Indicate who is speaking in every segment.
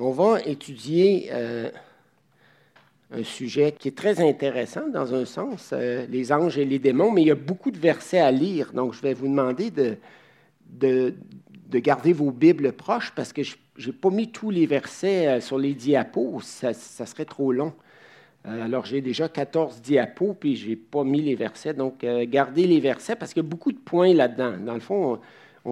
Speaker 1: On va étudier euh, un sujet qui est très intéressant dans un sens, euh, les anges et les démons, mais il y a beaucoup de versets à lire, donc je vais vous demander de, de, garder vos Bibles proches parce que je n'ai pas mis tous les versets euh, sur les diapos, ça, serait trop long. alors j'ai déjà 14 diapos, puis je n'ai pas mis les versets, donc gardez les versets parce qu'il y a beaucoup de points là-dedans. Dans le fond, on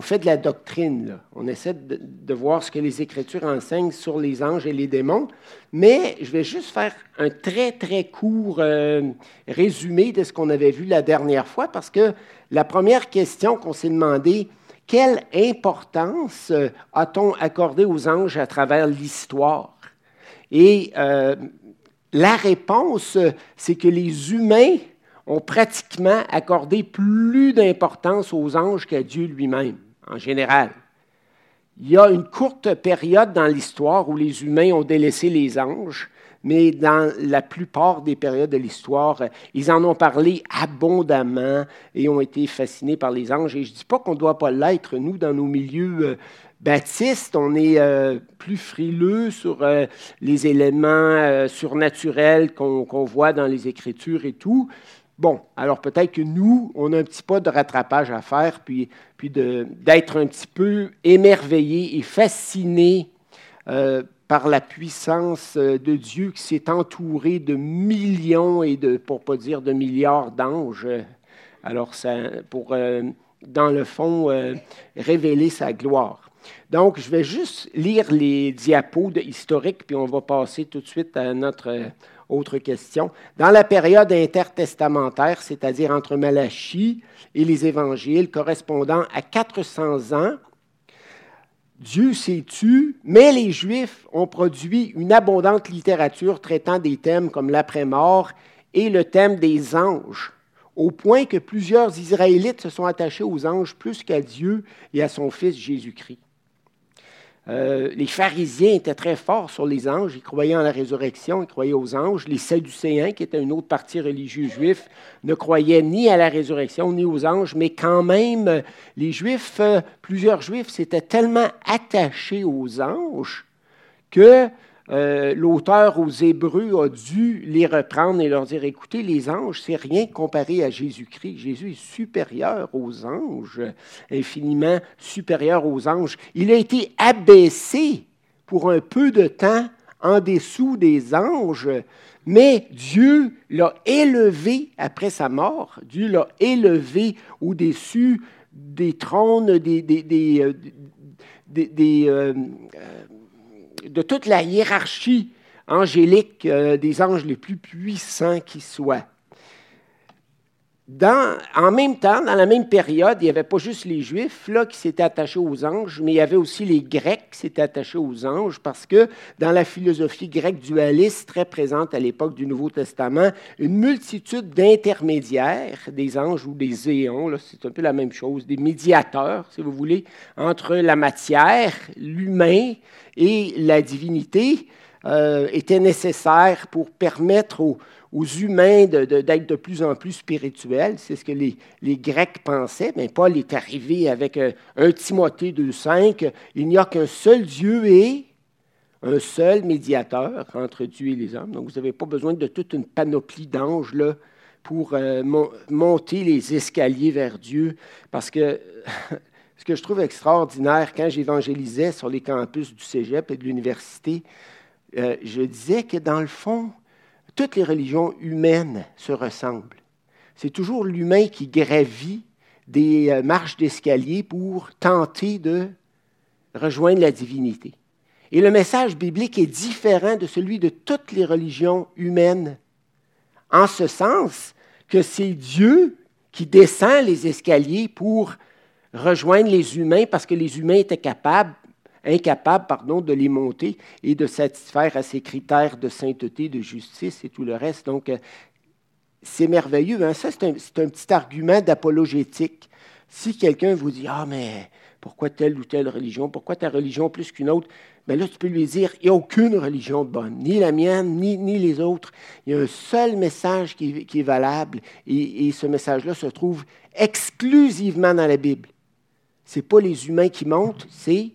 Speaker 1: fait de la doctrine. On essaie de, voir ce que les Écritures enseignent sur les anges et les démons. Mais je vais juste faire un très, très court euh, résumé de ce qu'on avait vu la dernière fois, parce que la première question qu'on s'est demandé, quelle importance euh, a-t-on accordé aux anges à travers l'histoire? Et euh, la réponse, c'est que les humains ont pratiquement accordé plus d'importance aux anges qu'à Dieu lui-même en général. Il y a une courte période dans l'histoire où les humains ont délaissé les anges, mais dans la plupart des périodes de l'histoire, ils en ont parlé abondamment et ont été fascinés par les anges. Et je ne dis pas qu'on ne doit pas l'être, nous, dans nos milieux euh, baptistes, on est euh, plus frileux sur euh, les éléments surnaturels qu'on voit dans les Écritures et tout. Bon, alors peut-être que nous, on a un petit pas de rattrapage à faire, puis, puis d'être un petit peu émerveillé et fasciné euh, par la puissance euh, de Dieu qui s'est entouré de millions et de, pour pas dire de milliards d'anges. Alors, ça, pour, euh, dans le fond, révéler sa gloire. Donc, je vais juste lire les diapos historiques, puis on va passer tout de suite à notre autre question. Dans la période intertestamentaire, c'est-à-dire entre Malachie et les évangiles, correspondant à 400 ans, Dieu s'est tu, mais les Juifs ont produit une abondante littérature traitant des thèmes comme l'après-mort et le thème des anges, au point que plusieurs Israélites se sont attachés aux anges plus qu'à Dieu et à son Fils Jésus-Christ. Euh, les pharisiens étaient très forts sur les anges, ils croyaient en la résurrection, ils croyaient aux anges. Les sadducéens, qui étaient une autre partie religieuse juif, ne croyaient ni à la résurrection ni aux anges, mais quand même, les juifs, euh, plusieurs juifs s'étaient tellement attachés aux anges que euh, l'auteur aux Hébreux a dû les reprendre et leur dire, écoutez, les anges, c'est rien comparé à Jésus-Christ. Jésus est supérieur aux anges, infiniment supérieur aux anges. Il a été abaissé pour un peu de temps en dessous des anges, mais Dieu l'a élevé après sa mort. Dieu l'a élevé au-dessus des trônes, des, des, des, euh, euh, de toute la hiérarchie angélique euh, des anges les plus puissants qui soient. En même temps, dans la même période, il n'y avait pas juste les Juifs là, qui s'étaient attachés aux anges, mais il y avait aussi les Grecs qui s'étaient attachés aux anges, parce que dans la philosophie grecque dualiste très présente à l'époque du Nouveau Testament, une multitude d'intermédiaires, des anges ou des éons, c'est un peu la même chose, des médiateurs, si vous voulez, entre la matière, l'humain et la divinité euh, était nécessaire pour permettre aux, humains d'être de, plus en plus spirituels. C'est ce que les, Grecs pensaient, mais Paul est arrivé avec un, un Timothée 2.5. Il n'y a qu'un seul Dieu et un seul médiateur entre Dieu et les hommes. Donc, vous n'avez pas besoin de toute une panoplie d'anges là, pour euh, monter les escaliers vers Dieu, parce que ce que je trouve extraordinaire quand j'évangélisais sur les campus du cégep et de l'université, euh, je disais que dans le fond, toutes les religions humaines se ressemblent. C'est toujours l'humain qui gravit des euh, marches d'escalier pour tenter de rejoindre la divinité. Et le message biblique est différent de celui de toutes les religions humaines, en ce sens que c'est Dieu qui descend les escaliers pour rejoindre les humains parce que les humains étaient capables, incapables pardon, de les monter et de satisfaire à ces critères de sainteté, de justice et tout le reste. Donc, euh, c'est merveilleux. Hein. Ça, c'est un, petit argument d'apologétique. Si quelqu'un vous dit Ah, mais pourquoi telle ou telle religion? Pourquoi ta religion plus qu'une autre Bien là, tu peux lui dire Il n'y a aucune religion bonne, ni la mienne, ni, ni les autres. Il y a un seul message qui, qui est valable et, et ce message-là se trouve exclusivement dans la Bible. Ce n'est pas les humains qui montent, c'est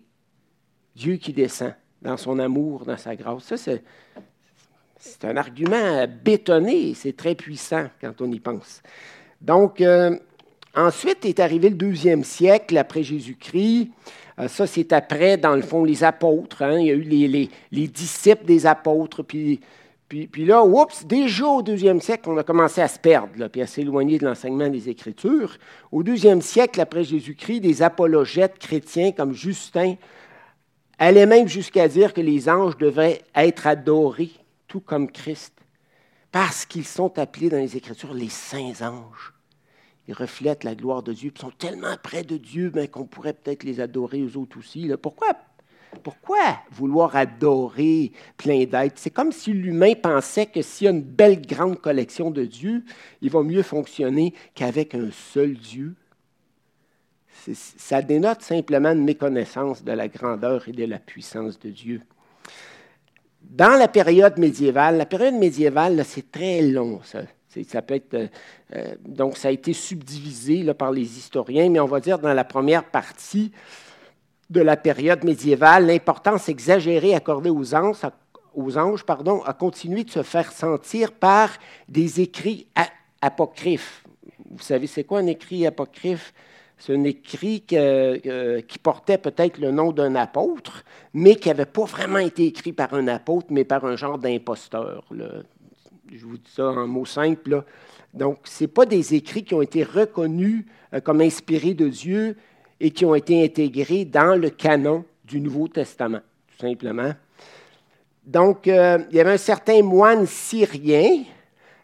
Speaker 1: Dieu qui descend. dans son amour, dans sa grâce. Ça, c'est, un argument bétonné, c'est très puissant quand on y pense. Donc, euh, ensuite est arrivé le deuxième siècle après Jésus-Christ. Euh, ça, c'est après, dans le fond, les apôtres. Hein. Il y a eu les, les, disciples des apôtres. Puis, puis, puis, là, oups, déjà au deuxième siècle, on a commencé à se perdre, là, puis à s'éloigner de l'enseignement des Écritures. Au deuxième siècle après Jésus-Christ, des apologètes chrétiens comme Justin allaient même jusqu'à dire que les anges devaient être adorés tout comme Christ, parce qu'ils sont appelés dans les Écritures les saints anges. Ils reflètent la gloire de Dieu, ils sont tellement près de Dieu ben, qu'on pourrait peut-être les adorer aux autres aussi. Pourquoi, pourquoi vouloir adorer plein d'êtres? C'est comme si l'humain pensait que s'il y a une belle grande collection de Dieu, il va mieux fonctionner qu'avec un seul Dieu. Ça dénote simplement une méconnaissance de la grandeur et de la puissance de Dieu dans la période médiévale, la période médiévale, c'est très long, ça. Ça peut être, euh, euh, donc, ça a été subdivisé par les historiens, mais on va dire dans la première partie de la période médiévale, l'importance exagérée accordée aux anges, aux anges pardon, a continué de se faire sentir par des écrits apocryphes. Vous savez, c'est quoi un écrit apocryphe? C'est un écrit qui portait peut-être le nom d'un apôtre, mais qui n'avait pas vraiment été écrit par un apôtre, mais par un genre d'imposteur. Je vous dis ça en mots simples. Donc, ce pas des écrits qui ont été reconnus euh, comme inspirés de Dieu et qui ont été intégrés dans le canon du Nouveau Testament, tout simplement. Donc, euh, il y avait un certain moine syrien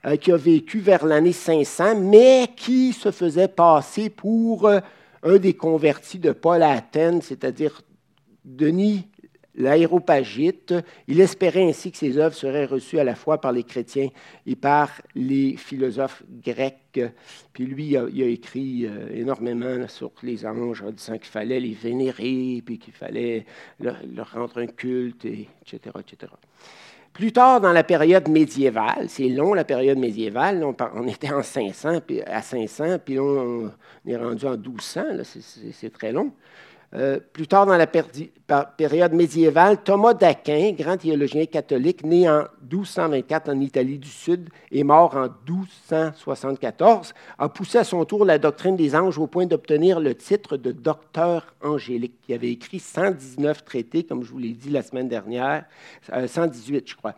Speaker 1: euh, qui a vécu vers l'année 500, mais qui se faisait passer pour euh, un des convertis de Paul à Athènes, c'est-à-dire Denis l'aéropagite. Il espérait ainsi que ses œuvres seraient reçues à la fois par les chrétiens et par les philosophes grecs. Puis lui, il a, écrit euh, énormément sur les anges en disant qu'il fallait les vénérer, puis qu'il fallait leur, rendre un culte, etc., etc. Plus tard, dans la période médiévale, c'est long la période médiévale, on, était en 500, puis à 500, puis on, est rendu en 1200, c'est très long. Euh, plus tard dans la période médiévale, Thomas d'Aquin, grand théologien catholique, né en 1224 en Italie du Sud et mort en 1274, a poussé à son tour la doctrine des anges au point d'obtenir le titre de docteur angélique. Il avait écrit 119 traités, comme je vous l'ai dit la semaine dernière, 118 euh, je crois.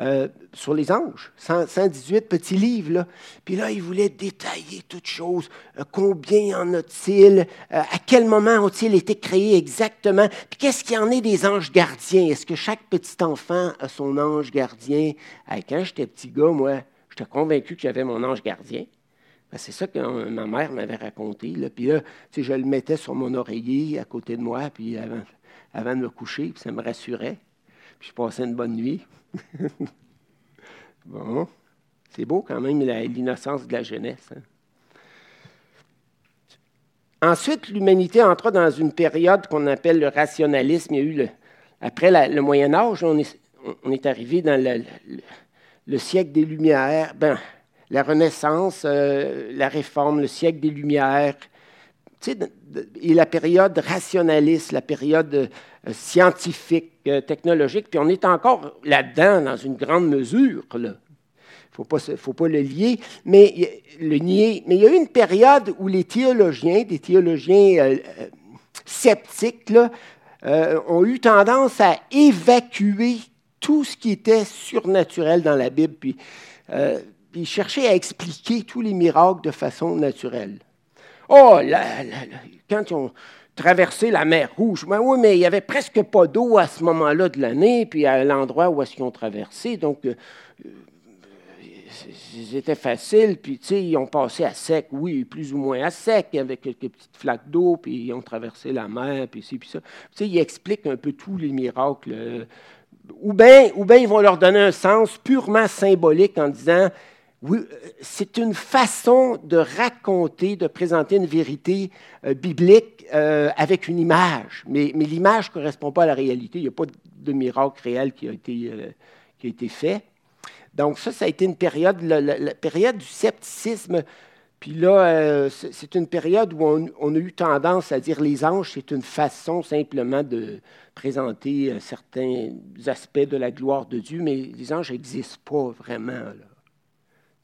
Speaker 1: Euh, sur les anges, 118 petits livres. Puis là, il voulait détailler toutes choses. Euh, combien en a-t-il? Euh, à quel moment ont-ils été créés exactement? Puis qu'est-ce qu'il y en est des anges gardiens? Est-ce que chaque petit enfant a son ange gardien? quand j'étais petit gars, moi, j'étais convaincu que j'avais mon ange gardien. Ben, c'est ça que ma mère m'avait raconté. Là. Puis là, je le mettais sur mon oreiller à côté de moi, puis avant, avant de me coucher, puis ça me rassurait. Puis je passais une bonne nuit. bon, c'est beau quand même l'innocence de la jeunesse. Hein. Ensuite, l'humanité entra dans une période qu'on appelle le rationalisme. Il y a eu après le Moyen Âge, on est, arrivé dans le, siècle des Lumières, ben, la Renaissance, euh, la Réforme, le siècle des Lumières, et la période rationaliste, la période euh, scientifique, euh, technologique, puis on est encore là-dedans dans une grande mesure. Il ne faut pas, le lier, mais nier. Mais il y a eu une période où les théologiens, des théologiens euh, sceptiques, ont eu tendance à évacuer tout ce qui était surnaturel dans la Bible, puis, puis chercher à expliquer tous les miracles de façon naturelle. Oh, quand ils ont traversé la mer Rouge, ben oui, mais il n'y avait presque pas d'eau à ce moment-là de l'année, puis à l'endroit où est-ce qu'ils ont traversé. Donc, euh, euh, c'était facile, puis tu sais, ils ont passé à sec, oui, plus ou moins à sec, avec quelques petites flaques d'eau, puis ils ont traversé la mer, puis ci, puis ça. Tu sais, ils expliquent un peu tous les miracles. Euh, ou bien ou ben, ils vont leur donner un sens purement symbolique en disant oui, euh, c'est une façon de raconter, de présenter une vérité euh, biblique euh, avec une image. Mais, l'image ne correspond pas à la réalité. Il n'y a pas de miracle réel qui a été, qui a été fait. Donc ça, ça a été une période, la, période du scepticisme. Puis là, c'est une période où on, a eu tendance à dire les anges, c'est une façon simplement de présenter certains aspects de la gloire de Dieu, mais les anges n'existent pas vraiment.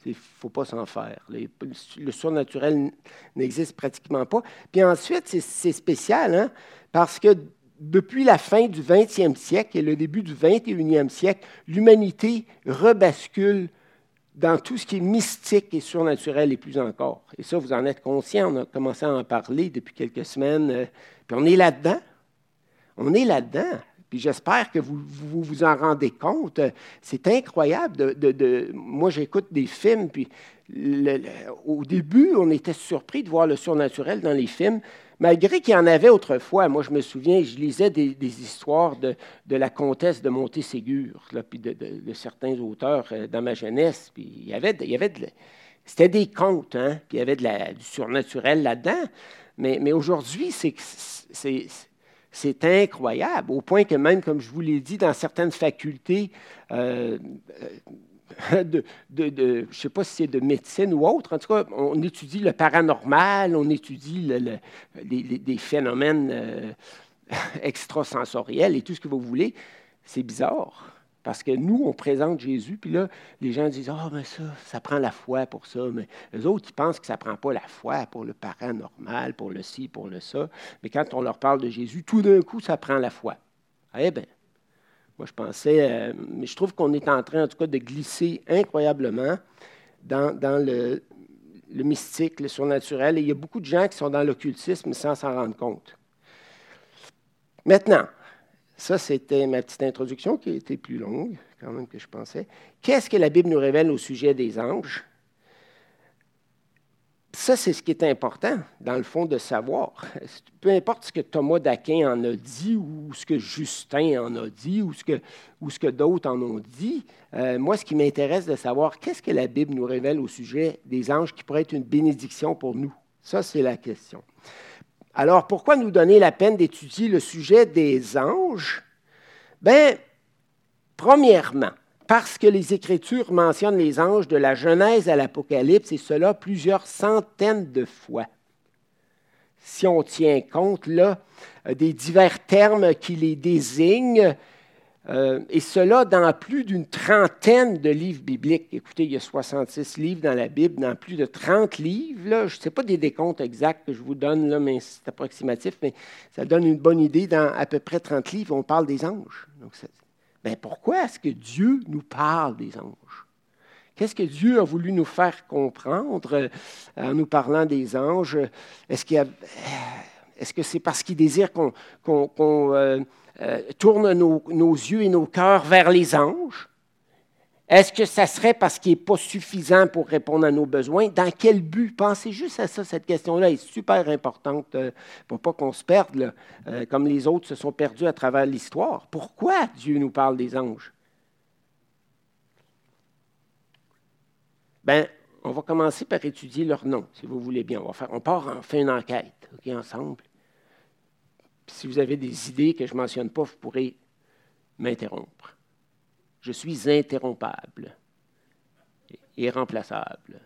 Speaker 1: Il ne faut pas s'en faire. le surnaturel n'existe pratiquement pas. Puis ensuite, c'est spécial, hein, parce que depuis la fin du 20e siècle et le début du 21e siècle, l'humanité rebascule dans tout ce qui est mystique et surnaturel et plus encore. Et ça, vous en êtes conscient, on a commencé à en parler depuis quelques semaines, euh, puis on est là-dedans. On est là-dedans. Puis j'espère que vous, vous, en rendez compte. C'est incroyable. De, moi, j'écoute des films, puis au début, on était surpris de voir le surnaturel dans les films, malgré qu'il y en avait autrefois. Moi, je me souviens, je lisais des, histoires de, la comtesse de Montéségur, puis de, certains auteurs euh, dans ma jeunesse. Puis il y avait, il y avait c'était des contes, hein? puis il y avait de la, du surnaturel là-dedans. Mais, mais aujourd'hui, c'est c'est incroyable, au point que même, comme je vous l'ai dit, dans certaines facultés euh, de, je ne sais pas si c'est de médecine ou autre, en tout cas, on étudie le paranormal, on étudie des phénomènes euh, extrasensoriels et tout ce que vous voulez. C'est bizarre. Parce que nous, on présente Jésus, puis là, les gens disent Ah, mais ça, ça prend la foi pour ça. Mais les autres, ils pensent que ça ne prend pas la foi pour le paranormal, pour le ci, pour le ça. Mais quand on leur parle de Jésus, tout d'un coup, ça prend la foi. Eh bien, moi, je pensais, euh, mais je trouve qu'on est en train, en tout cas, de glisser incroyablement dans, le mystique, le surnaturel. Et il y a beaucoup de gens qui sont dans l'occultisme sans s'en rendre compte. Maintenant, ça, c'était ma petite introduction qui a été plus longue quand même que je pensais. Qu'est-ce que la Bible nous révèle au sujet des anges? Ça, c'est ce qui est important, dans le fond, de savoir. Peu importe ce que Thomas d'Aquin en a dit, ou ce que Justin en a dit, ou ce que, ou ce que d'autres en ont dit, euh, moi, ce qui m'intéresse de savoir, qu'est-ce que la Bible nous révèle au sujet des anges qui pourrait être une bénédiction pour nous? Ça, c'est la question. Alors, pourquoi nous donner la peine d'étudier le sujet des anges? Bien, premièrement, parce que les Écritures mentionnent les anges de la Genèse à l'Apocalypse, et cela plusieurs centaines de fois. Si on tient compte des divers termes qui les désignent, euh, et cela dans plus d'une trentaine de livres bibliques. Écoutez, il y a 66 livres dans la Bible, dans plus de 30 livres. Là. Je ne sais pas des décomptes exacts que je vous donne, là, mais c'est approximatif, mais ça donne une bonne idée. Dans à peu près 30 livres, on parle des anges. Donc, ben, pourquoi est-ce que Dieu nous parle des anges? Qu'est-ce que Dieu a voulu nous faire comprendre euh, en nous parlant des anges? Est-ce, qu'il est-ce que c'est parce qu'il désire qu'on, euh, euh, tourne nos, yeux et nos cœurs vers les anges? Est-ce que ça serait parce qu'il n'est pas suffisant pour répondre à nos besoins? Dans quel but? Pensez juste à ça. Cette question-là est super importante euh, pour pas qu'on se perde, euh, comme les autres se sont perdus à travers l'histoire. Pourquoi Dieu nous parle des anges? Bien, on va commencer par étudier leur nom, si vous voulez bien. On, va on part, on fait une enquête ensemble si vous avez des idées que je ne mentionne pas, vous pourrez m'interrompre. Je suis interrompable et irremplaçable.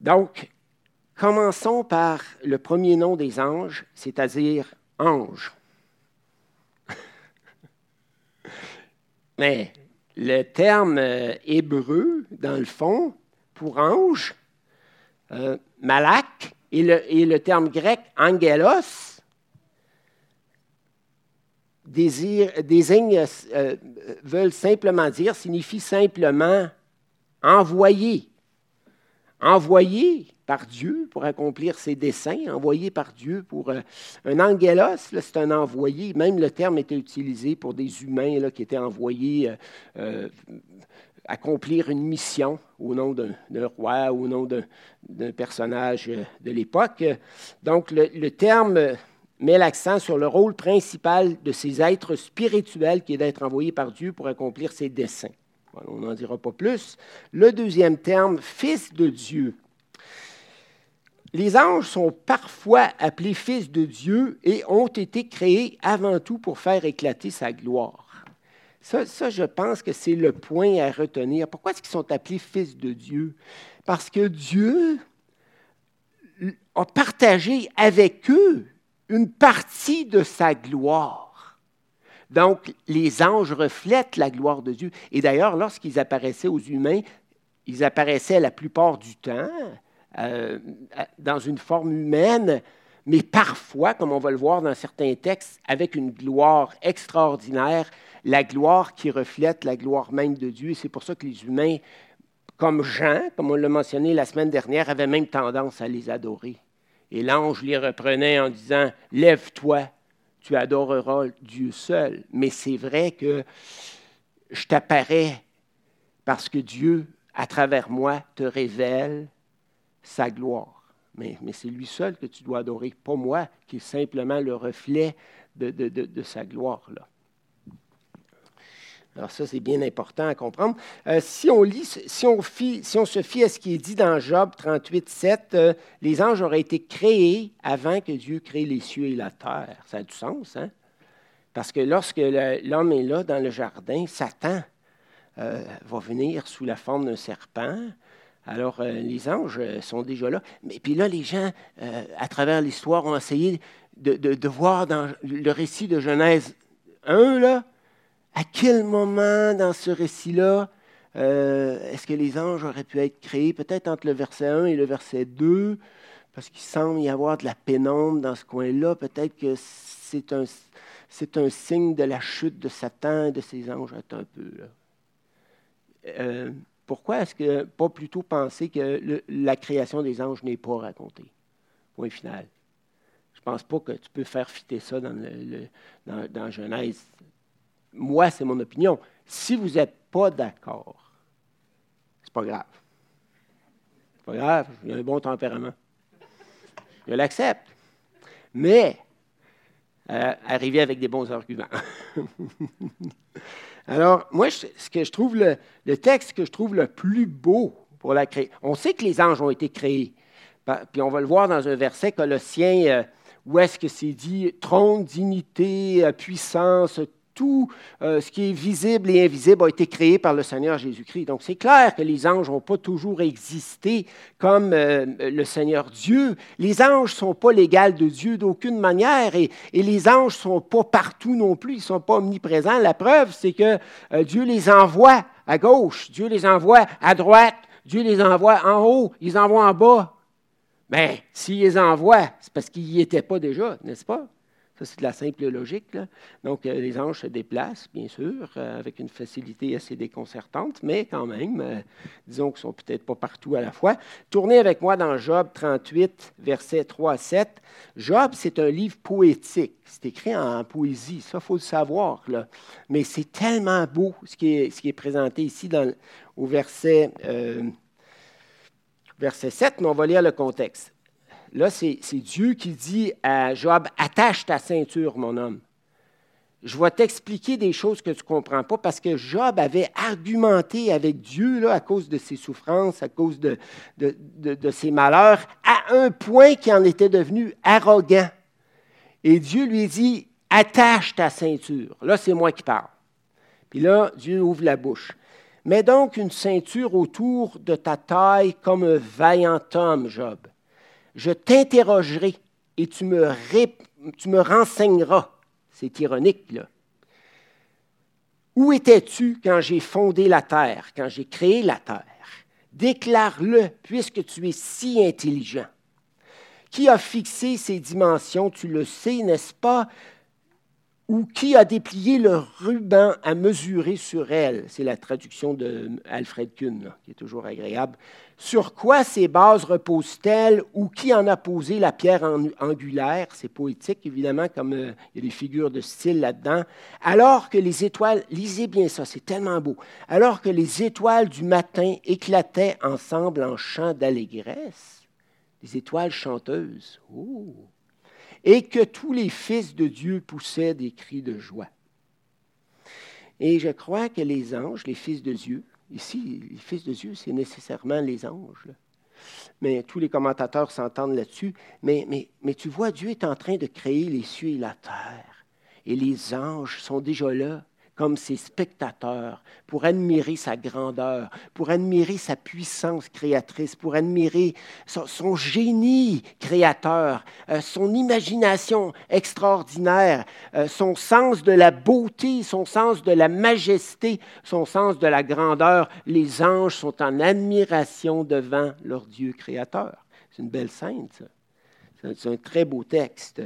Speaker 1: Donc, commençons par le premier nom des anges, c'est-à-dire ange. Mais le terme euh, hébreu, dans le fond, pour ange, euh, malak, et le, terme grec angelos désigne, euh, veulent simplement dire, signifie simplement envoyé. Envoyé par Dieu pour accomplir ses desseins, envoyé par Dieu pour euh, un angelos, c'est un envoyé. Même le terme était utilisé pour des humains qui étaient envoyés euh, accomplir une mission au nom d'un roi, au nom d'un personnage de l'époque. Donc, le, terme met l'accent sur le rôle principal de ces êtres spirituels qui est d'être envoyés par Dieu pour accomplir ses desseins. on n'en dira pas plus. Le deuxième terme, fils de Dieu. Les anges sont parfois appelés fils de Dieu et ont été créés avant tout pour faire éclater sa gloire. Ça, ça, je pense que c'est le point à retenir. Pourquoi est-ce qu'ils sont appelés fils de Dieu? Parce que Dieu a partagé avec eux une partie de sa gloire. Donc, les anges reflètent la gloire de Dieu. Et d'ailleurs, lorsqu'ils apparaissaient aux humains, ils apparaissaient la plupart du temps euh, dans une forme humaine, mais parfois, comme on va le voir dans certains textes, avec une gloire extraordinaire, la gloire qui reflète la gloire même de Dieu. C'est pour ça que les humains, comme Jean, comme on l'a mentionné la semaine dernière, avaient même tendance à les adorer. Et l'ange les reprenait en disant, Lève-toi, tu adoreras Dieu seul. Mais c'est vrai que je t'apparais parce que Dieu, à travers moi, te révèle sa gloire. Mais, c'est lui seul que tu dois adorer, pas moi, qui est simplement le reflet de, sa gloire. Là. Alors ça, c'est bien important à comprendre. Euh, si, on lit, si on, si on se fie à ce qui est dit dans Job 38, 7, euh, les anges auraient été créés avant que Dieu crée les cieux et la terre. Ça a du sens, hein? Parce que lorsque l'homme est là dans le jardin, Satan euh, va venir sous la forme d'un serpent. Alors, les anges sont déjà là. Mais puis là, les gens, à travers l'histoire, ont essayé de, voir dans le récit de Genèse 1, là, à quel moment dans ce récit-là euh, est-ce que les anges auraient pu être créés? Peut-être entre le verset 1 et le verset 2, parce qu'il semble y avoir de la pénombre dans ce coin-là. Peut-être que c'est un, c'est un signe de la chute de Satan et de ses anges. un peu. Euh, pourquoi est-ce que pas plutôt penser que la création des anges n'est pas racontée? Point final. Je ne pense pas que tu peux faire fitter ça dans, Genèse moi, c'est mon opinion. Si vous n'êtes pas d'accord, c'est pas grave. C'est pas grave, j'ai un bon tempérament. Je l'accepte. Mais, euh, arriver avec des bons arguments. Alors, moi, ce que je trouve, le, texte que je trouve le plus beau pour la créer, on sait que les anges ont été créés. Puis on va le voir dans un verset colossien euh, où est-ce que c'est dit trône, dignité, euh, puissance, tout euh, ce qui est visible et invisible a été créé par le Seigneur Jésus-Christ. Donc c'est clair que les anges n'ont pas toujours existé comme euh, le Seigneur Dieu. Les anges ne sont pas l'égal de Dieu d'aucune manière et, les anges ne sont pas partout non plus, ils ne sont pas omniprésents. La preuve, c'est que euh, Dieu les envoie à gauche, Dieu les envoie à droite, Dieu les envoie en haut, ils les envoie en bas. Mais s'il les envoie, c'est parce qu'ils n'y étaient pas déjà, n'est-ce pas? C'est de la simple logique. Donc, euh, les anges se déplacent, bien sûr, euh, avec une facilité assez déconcertante, mais quand même, euh, disons qu'ils ne sont peut-être pas partout à la fois. Tournez avec moi dans Job 38, versets 3 à 7. Job, c'est un livre poétique. C'est écrit en, poésie, ça, il faut le savoir. Mais c'est tellement beau ce qui est, présenté ici au verset, verset 7, mais on va lire le contexte. Là, c'est Dieu qui dit à Job, attache ta ceinture, mon homme. Je vais t'expliquer des choses que tu ne comprends pas parce que Job avait argumenté avec Dieu à cause de ses souffrances, à cause de, ses malheurs, à un point qui en était devenu arrogant. Et Dieu lui dit, attache ta ceinture. Là, c'est moi qui parle. Puis là, Dieu ouvre la bouche. Mets donc une ceinture autour de ta taille comme un vaillant homme, Job je t'interrogerai et tu me, renseigneras. C'est ironique, là. Où étais-tu quand j'ai fondé la terre, quand j'ai créé la terre? Déclare-le, puisque tu es si intelligent. Qui a fixé ces dimensions, tu le sais, n'est-ce pas? Ou qui a déplié le ruban à mesurer sur elle? C'est la traduction de Alfred Kuhn, qui est toujours agréable. Sur quoi ces bases reposent-elles ou qui en a posé la pierre angulaire? C'est poétique, évidemment, comme euh, il y a des figures de style là-dedans. Alors que les étoiles, lisez bien ça, c'est tellement beau. Alors que les étoiles du matin éclataient ensemble en chants d'allégresse, les étoiles chanteuses, oh, et que tous les fils de Dieu poussaient des cris de joie. Et je crois que les anges, les fils de Dieu, Ici, les fils de Dieu, c'est nécessairement les anges. Mais tous les commentateurs s'entendent là-dessus. Mais, mais, mais tu vois, Dieu est en train de créer les cieux et la terre. Et les anges sont déjà là, comme ses spectateurs pour admirer sa grandeur, pour admirer sa puissance créatrice, pour admirer son, génie créateur, euh, son imagination extraordinaire, euh, son sens de la beauté, son sens de la majesté, son sens de la grandeur. Les anges sont en admiration devant leur Dieu créateur. C'est une belle scène, ça. C'est un très beau texte.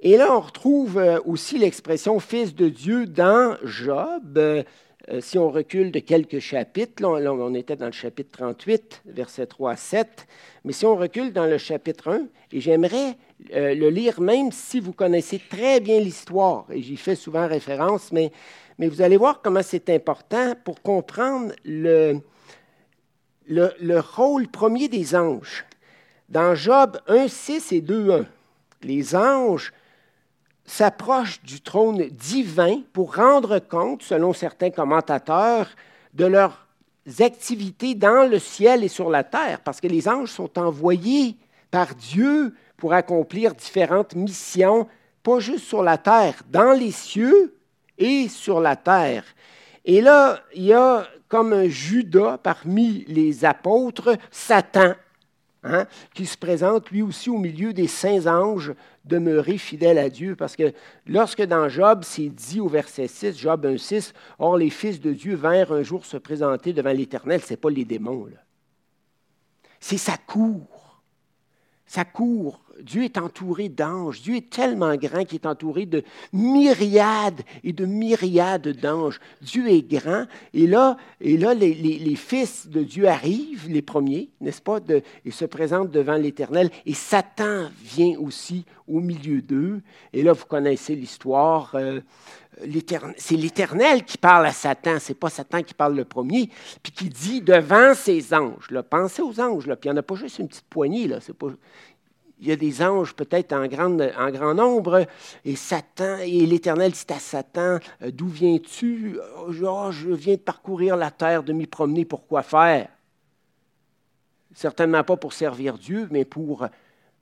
Speaker 1: Et là, on retrouve euh, aussi l'expression fils de Dieu dans Job. Euh, si on recule de quelques chapitres, là, on était dans le chapitre 38, versets 3 à 7, mais si on recule dans le chapitre 1, et j'aimerais euh, le lire même si vous connaissez très bien l'histoire, et j'y fais souvent référence, mais, vous allez voir comment c'est important pour comprendre le, le, le rôle premier des anges. Dans Job 1, 6 et 2, 1, les anges s'approchent du trône divin pour rendre compte, selon certains commentateurs, de leurs activités dans le ciel et sur la terre, parce que les anges sont envoyés par Dieu pour accomplir différentes missions, pas juste sur la terre, dans les cieux et sur la terre. Et là, il y a comme un Judas parmi les apôtres, Satan, hein, qui se présente lui aussi au milieu des saints anges demeurer fidèle à Dieu. Parce que lorsque dans Job, c'est dit au verset 6, Job 1, 6, Or les fils de Dieu vinrent un jour se présenter devant l'Éternel, ce n'est pas les démons. C'est sa cour. Sa cour Dieu est entouré d'anges. Dieu est tellement grand qu'il est entouré de myriades et de myriades d'anges. Dieu est grand. Et là, et là les, fils de Dieu arrivent, les premiers, n'est-ce pas, de, et se présentent devant l'Éternel. Et Satan vient aussi au milieu d'eux. Et là, vous connaissez l'histoire. Euh, c'est l'Éternel qui parle à Satan, c'est pas Satan qui parle le premier, puis qui dit devant ses anges. Là, pensez aux anges, là, puis il n'y en a pas juste une petite poignée, là, il y a des anges peut-être en, grand nombre, et Satan, et l'Éternel dit à Satan, euh, d'où viens-tu? Oh, je viens de parcourir la terre, de m'y promener, pour quoi faire? Certainement pas pour servir Dieu, mais pour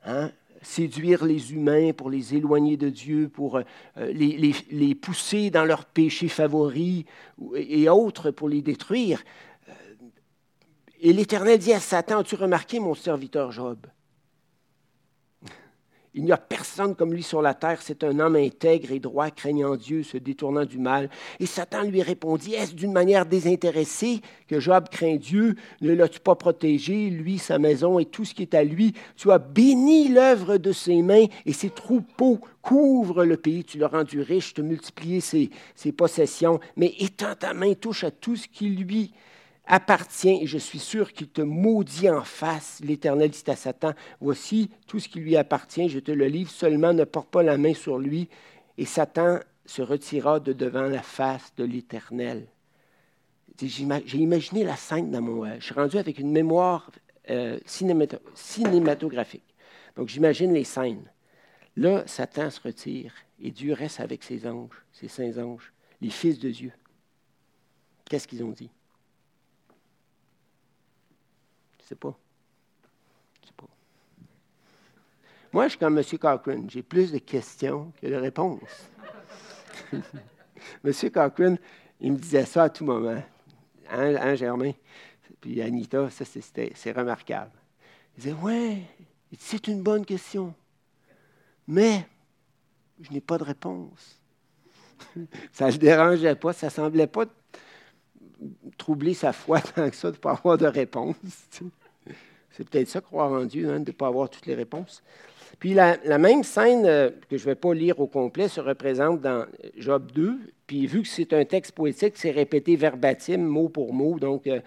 Speaker 1: hein, séduire les humains, pour les éloigner de Dieu, pour euh, les, les, pousser dans leurs péchés favoris et autres, pour les détruire. Euh, et l'Éternel dit à Satan, as-tu remarqué mon serviteur Job? Il n'y a personne comme lui sur la terre. C'est un homme intègre et droit, craignant Dieu, se détournant du mal. Et Satan lui répondit Est-ce d'une manière désintéressée que Job craint Dieu? Ne l'as-tu pas protégé, lui, sa maison et tout ce qui est à lui? Tu as béni l'œuvre de ses mains et ses troupeaux couvrent le pays. Tu l'as rendu riche, tu as multiplié ses, ses possessions. Mais étends ta main, touche à tout ce qui lui appartient, et je suis sûr qu'il te maudit en face. L'Éternel dit à Satan, voici tout ce qui lui appartient, je te le livre, seulement ne porte pas la main sur lui. Et Satan se retira de devant la face de l'Éternel. J'ai imaginé la scène dans mon... Je suis rendu avec une mémoire euh, cinématographique. Donc j'imagine les scènes. Là, Satan se retire et Dieu reste avec ses anges, ses saints anges, les fils de Dieu. Qu'est-ce qu'ils ont dit? Je sais pas. Je sais pas. Moi, je suis comme M. Cochrane. J'ai plus de questions que de réponses. M. Cochrane, il me disait ça à tout moment. Hein, hein Germain? Puis Anita, ça, c'est remarquable. Il disait, ouais, c'est une bonne question. Mais je n'ai pas de réponse. ça ne le dérangeait pas, ça ne semblait pas troubler sa foi tant que ça de ne pas avoir de réponse. C'est peut-être ça, croire en Dieu, hein, de ne pas avoir toutes les réponses. Puis la, même scène, euh, que je ne vais pas lire au complet, se représente dans Job 2. Puis vu que c'est un texte poétique, c'est répété verbatim, mot pour mot. Donc, euh,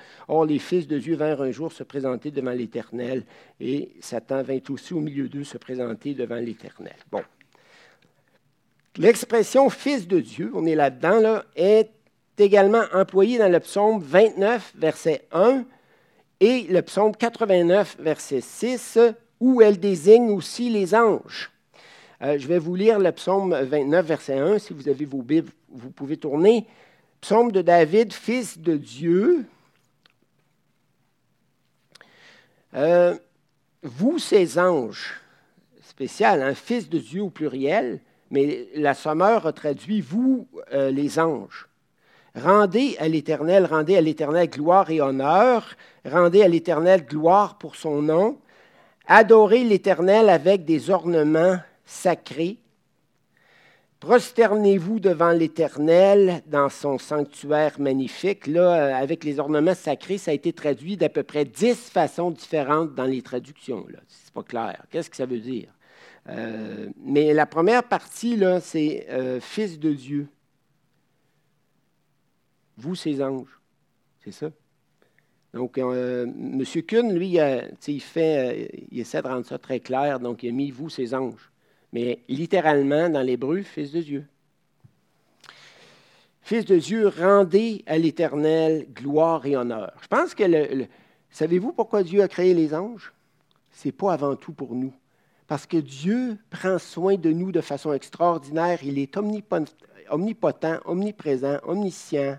Speaker 1: les fils de Dieu vinrent un jour se présenter devant l'Éternel, et Satan vint aussi au milieu d'eux se présenter devant l'Éternel. Bon. L'expression fils de Dieu, on est là-dedans, là, est également employé dans le psaume 29, verset 1, et le psaume 89, verset 6, où elle désigne aussi les anges. Euh, je vais vous lire le psaume 29, verset 1. Si vous avez vos Bibles, vous pouvez tourner. Psaume de David, fils de Dieu. Euh, vous, ces anges, spécial, un hein, fils de Dieu au pluriel, Mais la sommeur a traduit vous, euh, les anges. Rendez à l'Éternel, rendez à l'Éternel gloire et honneur, rendez à l'Éternel gloire pour son nom, adorez l'Éternel avec des ornements sacrés, Prosternez-vous devant l'Éternel dans son sanctuaire magnifique. Là, euh, avec les ornements sacrés, ça a été traduit d'à peu près dix façons différentes dans les traductions. C'est pas clair. Qu'est-ce que ça veut dire? Euh, mais la première partie, c'est euh, Fils de Dieu. Vous, ces anges. C'est ça. Donc, M. Kuhn, lui, il, fait, il essaie de rendre ça très clair. Donc, il a mis vous, ces anges mais littéralement dans l'hébreu, Fils de Dieu. Fils de Dieu, rendez à l'Éternel gloire et honneur. Je pense que savez-vous pourquoi Dieu a créé les anges? Ce n'est pas avant tout pour nous. Parce que Dieu prend soin de nous de façon extraordinaire. Il est omnipotent, omniprésent, omniscient.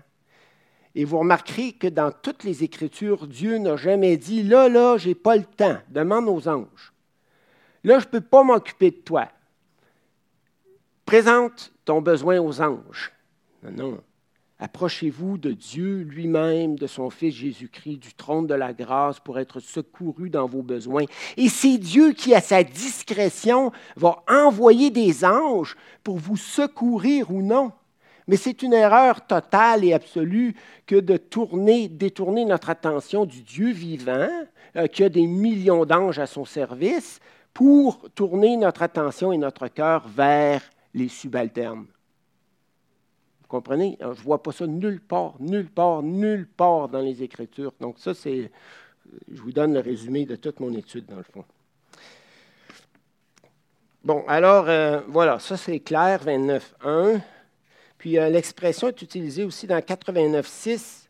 Speaker 1: Et vous remarquerez que dans toutes les Écritures, Dieu n'a jamais dit Là, là, je n'ai pas le temps, demande aux anges. Là, je ne peux pas m'occuper de toi. Présente ton besoin aux anges. Non, non. Approchez-vous de Dieu lui-même, de son Fils Jésus-Christ, du trône de la grâce pour être secouru dans vos besoins. Et c'est Dieu qui, à sa discrétion, va envoyer des anges pour vous secourir ou non. Mais c'est une erreur totale et absolue que de tourner, détourner notre attention du Dieu vivant, euh, qui a des millions d'anges à son service, pour tourner notre attention et notre cœur vers les subalternes. Vous comprenez? je ne vois pas ça nulle part, nulle part, nulle part dans les Écritures. Donc ça, c'est, je vous donne le résumé de toute mon étude, dans le fond. Bon, alors, euh, voilà, ça c'est clair, 29.1. Puis euh, l'expression est utilisée aussi dans 89.6.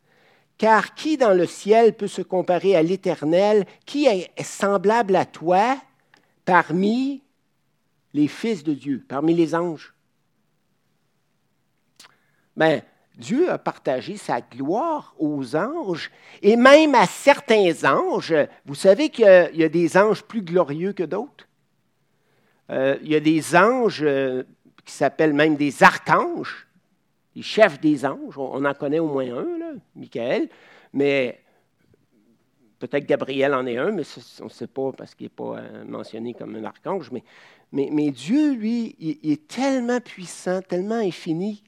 Speaker 1: Car qui dans le ciel peut se comparer à l'Éternel? Qui est semblable à toi parmi les fils de Dieu, parmi les anges? Bien, Dieu a partagé sa gloire aux anges et même à certains anges. Vous savez qu'il y, a des anges plus glorieux que d'autres? Euh, il y a des anges euh, qui s'appellent même des archanges, les chefs des anges. On, en connaît au moins un, Michael, mais peut-être Gabriel en est un, mais on ne sait pas parce qu'il n'est pas euh, mentionné comme un archange. Mais mais, Dieu, lui, il, est tellement puissant, tellement infini,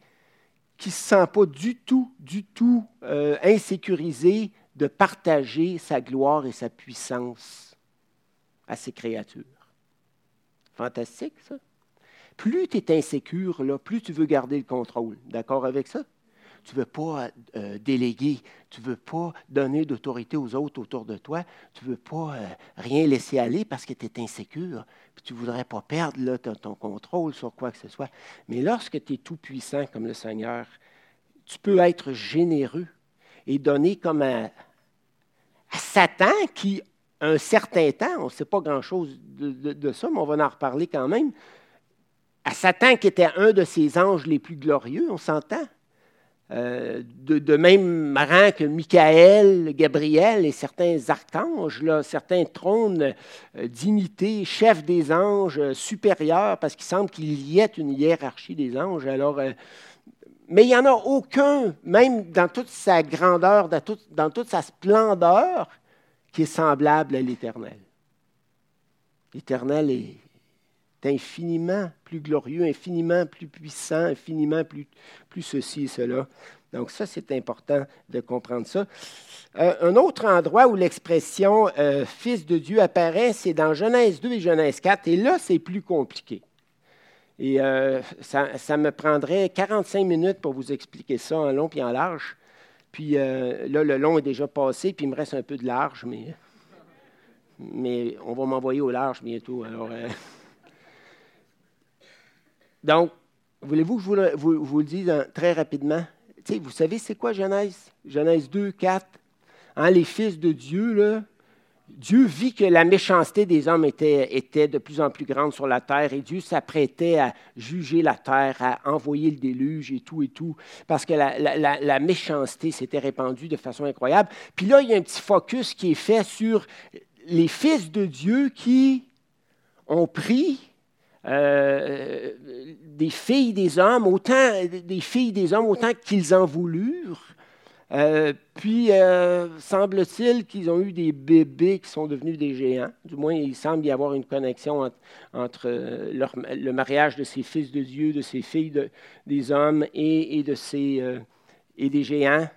Speaker 1: qu'il ne se sent pas du tout, du tout euh, insécurisé de partager sa gloire et sa puissance à ses créatures. Fantastique, ça? Plus tu es insécure, là, plus tu veux garder le contrôle. D'accord avec ça? tu ne veux pas euh, déléguer, tu ne veux pas donner d'autorité aux autres autour de toi, tu ne veux pas euh, rien laisser aller parce que tu es insécure, puis tu ne voudrais pas perdre ton, contrôle sur quoi que ce soit. Mais lorsque tu es tout puissant comme le Seigneur, tu peux être généreux et donner comme à, Satan qui, un certain temps, on ne sait pas grand-chose de, de, ça, mais on va en reparler quand même, à Satan qui était un de ses anges les plus glorieux, on s'entend. Euh, de, même rang que Michael, Gabriel et certains archanges, là, certains trônes, euh, dignités, chefs des anges, euh, supérieurs, parce qu'il semble qu'il y ait une hiérarchie des anges. Alors, mais il n'y en a aucun, même dans toute sa grandeur, dans toute sa splendeur, qui est semblable à l'Éternel. L'Éternel est infiniment plus glorieux, infiniment plus puissant, infiniment plus, ceci et cela. Donc ça, c'est important de comprendre ça. Euh, un autre endroit où l'expression euh, Fils de Dieu apparaît, c'est dans Genèse 2 et Genèse 4, et là, c'est plus compliqué. Et euh, ça, ça, me prendrait 45 minutes pour vous expliquer ça en long et en large. Puis là, le long est déjà passé, puis il me reste un peu de large, mais, mais on va m'envoyer au large bientôt. Alors, donc, voulez-vous que je vous le, dise très rapidement? vous savez, c'est quoi Genèse? Genèse 2, 4. Hein, les fils de Dieu, là, Dieu vit que la méchanceté des hommes était, était, de plus en plus grande sur la terre et Dieu s'apprêtait à juger la terre, à envoyer le déluge et tout et tout, parce que la, la méchanceté s'était répandue de façon incroyable. Puis là, il y a un petit focus qui est fait sur les fils de Dieu qui ont pris euh, des filles des hommes, autant des filles des hommes, autant qu'ils en voulurent. Euh, puis, euh, semble-t-il qu'ils ont eu des bébés qui sont devenus des géants. Du moins, il semble y avoir une connexion entre, le mariage de ces fils de Dieu, de ces filles des hommes et, de ces, et des géants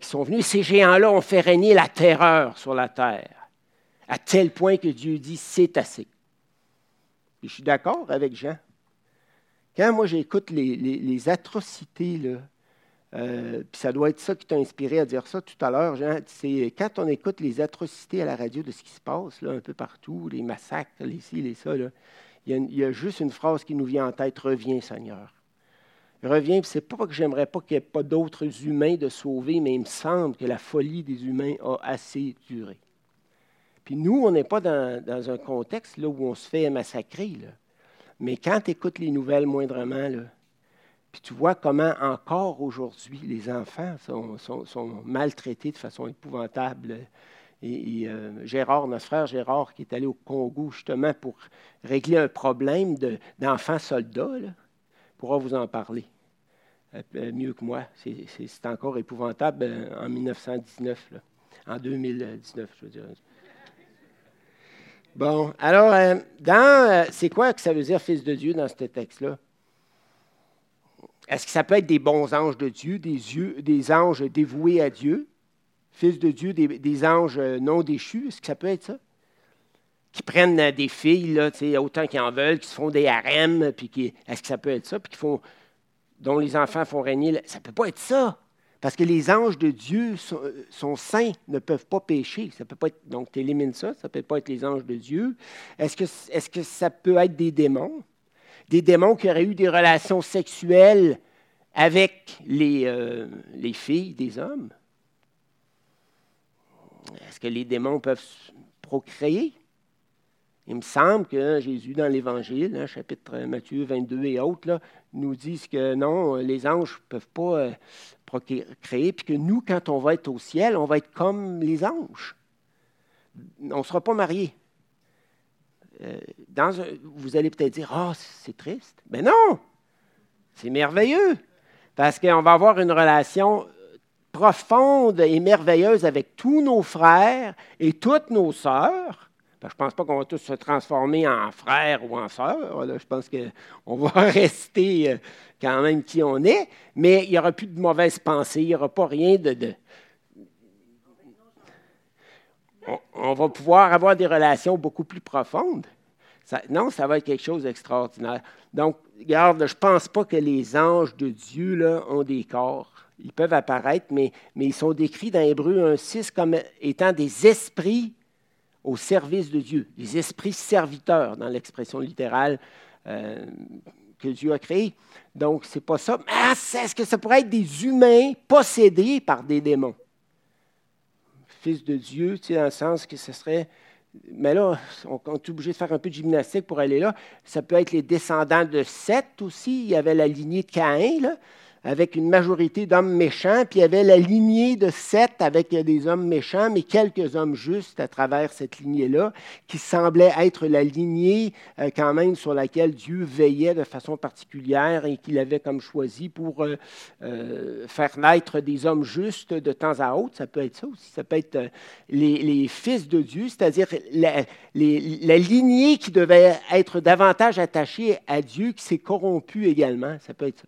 Speaker 1: qui sont venus. Ces géants-là ont fait régner la terreur sur la terre, à tel point que Dieu dit, c'est assez je suis d'accord avec Jean. Quand moi j'écoute les, atrocités, là, euh, puis ça doit être ça qui t'a inspiré à dire ça tout à l'heure, Jean, c'est quand on écoute les atrocités à la radio de ce qui se passe là, un peu partout, les massacres, les ci, les ça, il, y a, juste une phrase qui nous vient en tête, reviens Seigneur. Reviens, c'est pas que j'aimerais pas qu'il n'y ait pas d'autres humains de sauver, mais il me semble que la folie des humains a assez duré. Puis nous, on n'est pas dans, un contexte là, où on se fait massacrer. Mais quand tu écoutes les nouvelles moindrement, là, puis tu vois comment encore aujourd'hui les enfants sont, maltraités de façon épouvantable. Et, euh, Gérard, notre frère Gérard, qui est allé au Congo justement pour régler un problème d'enfants soldats, pourra vous en parler euh, euh, mieux que moi. C'est encore épouvantable en 1919, en 2019, je veux dire. Bon, alors, euh, euh, c'est quoi que ça veut dire fils de Dieu dans ce texte-là? Est-ce que ça peut être des bons anges de Dieu, des, des anges dévoués à Dieu, fils de Dieu, des, anges euh, non déchus? Est-ce que ça peut être ça? Qui prennent des filles, là, autant qu'ils en veulent, qui se font des harems, puis qui, est-ce que ça peut être ça? Puis qui font, dont les enfants font régner. Ça ne peut pas être ça. Parce que les anges de Dieu sont, saints, ne peuvent pas pécher. Ça peut pas donc, tu élimines ça, ça ne peut pas être les anges de Dieu. Est-ce que, est que ça peut être des démons? Des démons qui auraient eu des relations sexuelles avec les, euh, les filles des hommes? Est-ce que les démons peuvent procréer? Il me semble que Jésus, dans l'Évangile, hein, chapitre Matthieu 22 et autres, nous disent que non, les anges ne peuvent pas euh, procréer, puis que nous, quand on va être au ciel, on va être comme les anges. On ne sera pas mariés. Euh, vous allez peut-être dire, ah, c'est triste. Mais non, c'est merveilleux, parce qu'on va avoir une relation profonde et merveilleuse avec tous nos frères et toutes nos sœurs je ne pense pas qu'on va tous se transformer en frères ou en sœurs. je pense qu'on va rester euh, quand même qui on est, mais il n'y aura plus de mauvaises pensées, il n'y aura pas rien de... On, va pouvoir avoir des relations beaucoup plus profondes. non, ça va être quelque chose d'extraordinaire. Donc, regarde, je ne pense pas que les anges de Dieu là, ont des corps. Ils peuvent apparaître, mais, mais ils sont décrits dans Hébreu 1.6 comme étant des esprits au service de Dieu, les esprits serviteurs dans l'expression littérale euh, que Dieu a créée. Donc, ce n'est pas ça. Mais est-ce que ça pourrait être des humains possédés par des démons? Fils de Dieu, tu sais, dans le sens que ce serait. Mais là, on, on est obligé de faire un peu de gymnastique pour aller là. Ça peut être les descendants de Seth aussi. Il y avait la lignée de Caïn, là avec une majorité d'hommes méchants, puis il y avait la lignée de sept avec des hommes méchants, mais quelques hommes justes à travers cette lignée-là, qui semblait être la lignée euh, quand même sur laquelle Dieu veillait de façon particulière et qu'il avait comme choisi pour euh, euh, faire naître des hommes justes de temps à autre. Ça peut être ça aussi. Ça peut être les, fils de Dieu, c'est-à-dire la, la lignée qui devait être davantage attachée à Dieu, qui s'est corrompue également. Ça peut être ça.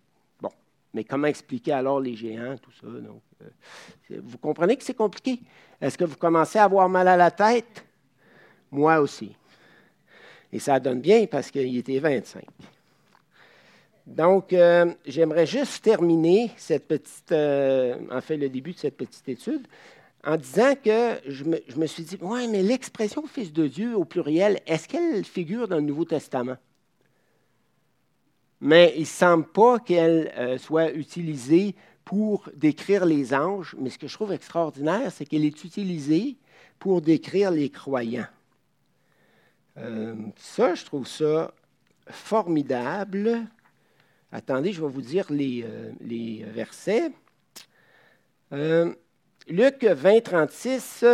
Speaker 1: Mais comment expliquer alors les géants, tout ça? Euh, vous comprenez que c'est compliqué. Est-ce que vous commencez à avoir mal à la tête? Moi aussi. Et ça donne bien parce qu'il était 25. Donc, euh, j'aimerais juste terminer cette petite, euh, le début de cette petite étude en disant que je me, je me suis dit, oui, mais l'expression Fils de Dieu au pluriel, est-ce qu'elle figure dans le Nouveau Testament? Mais il ne semble pas qu'elle euh, soit utilisée pour décrire les anges, mais ce que je trouve extraordinaire, c'est qu'elle est utilisée pour décrire les croyants. Euh, ça, je trouve ça formidable. Attendez, je vais vous dire les, euh, les versets. Luc 20, 36,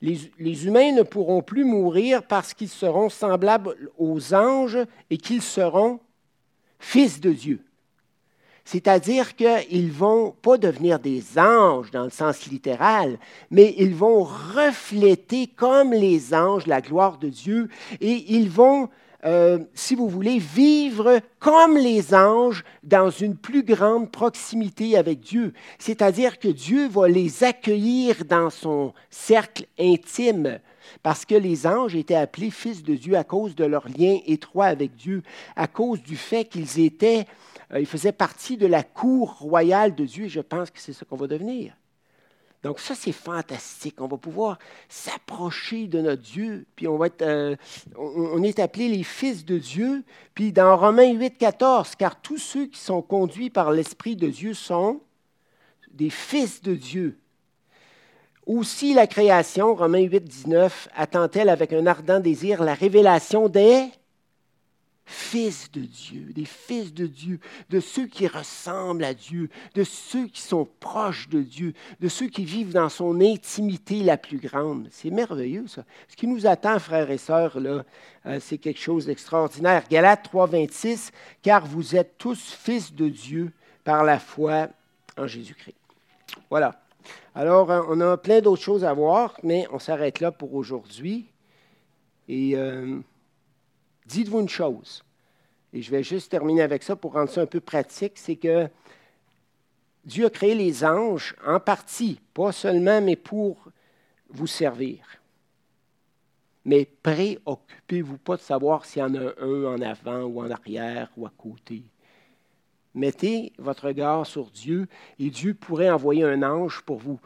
Speaker 1: les, humains ne pourront plus mourir parce qu'ils seront semblables aux anges et qu'ils seront fils de Dieu. C'est-à-dire qu'ils vont pas devenir des anges dans le sens littéral, mais ils vont refléter comme les anges la gloire de Dieu et ils vont euh, si vous voulez, vivre comme les anges dans une plus grande proximité avec Dieu. C'est-à-dire que Dieu va les accueillir dans son cercle intime. Parce que les anges étaient appelés fils de Dieu à cause de leur lien étroit avec Dieu, à cause du fait qu'ils étaient, euh, ils faisaient partie de la cour royale de Dieu. Et je pense que c'est ce qu'on va devenir. Donc ça, c'est fantastique. On va pouvoir s'approcher de notre Dieu, puis on euh, on, est appelé les fils de Dieu. Puis dans Romains 8, 14, car tous ceux qui sont conduits par l'Esprit de Dieu sont des fils de Dieu. Aussi la création, Romains 8, 19, attend-elle avec un ardent désir la révélation des fils de Dieu, des fils de Dieu, de ceux qui ressemblent à Dieu, de ceux qui sont proches de Dieu, de ceux qui vivent dans son intimité la plus grande. C'est merveilleux, ça. Ce qui nous attend, frères et sœurs, là, euh, c'est quelque chose d'extraordinaire. Galates 3, 26, car vous êtes tous fils de Dieu par la foi en Jésus-Christ. Voilà. Alors, euh, on a plein d'autres choses à voir, mais on s'arrête là pour aujourd'hui. Et. Euh, dites-vous une chose, et je vais juste terminer avec ça pour rendre ça un peu pratique, c'est que Dieu a créé les anges en partie, pas seulement, mais pour vous servir. Mais préoccupez-vous pas de savoir s'il y en a un en avant ou en arrière ou à côté. Mettez votre regard sur Dieu et Dieu pourrait envoyer un ange pour vous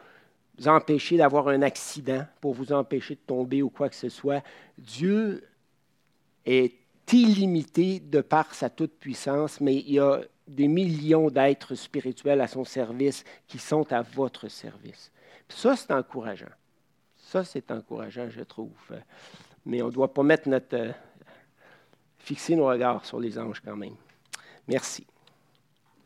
Speaker 1: empêcher d'avoir un accident, pour vous empêcher de tomber ou quoi que ce soit. Dieu est illimité de par sa toute-puissance, mais il y a des millions d'êtres spirituels à son service qui sont à votre service. Ça, c'est encourageant. Ça, c'est encourageant, je trouve. Mais on ne doit pas mettre notre. Euh, fixer nos regards sur les anges quand même. Merci.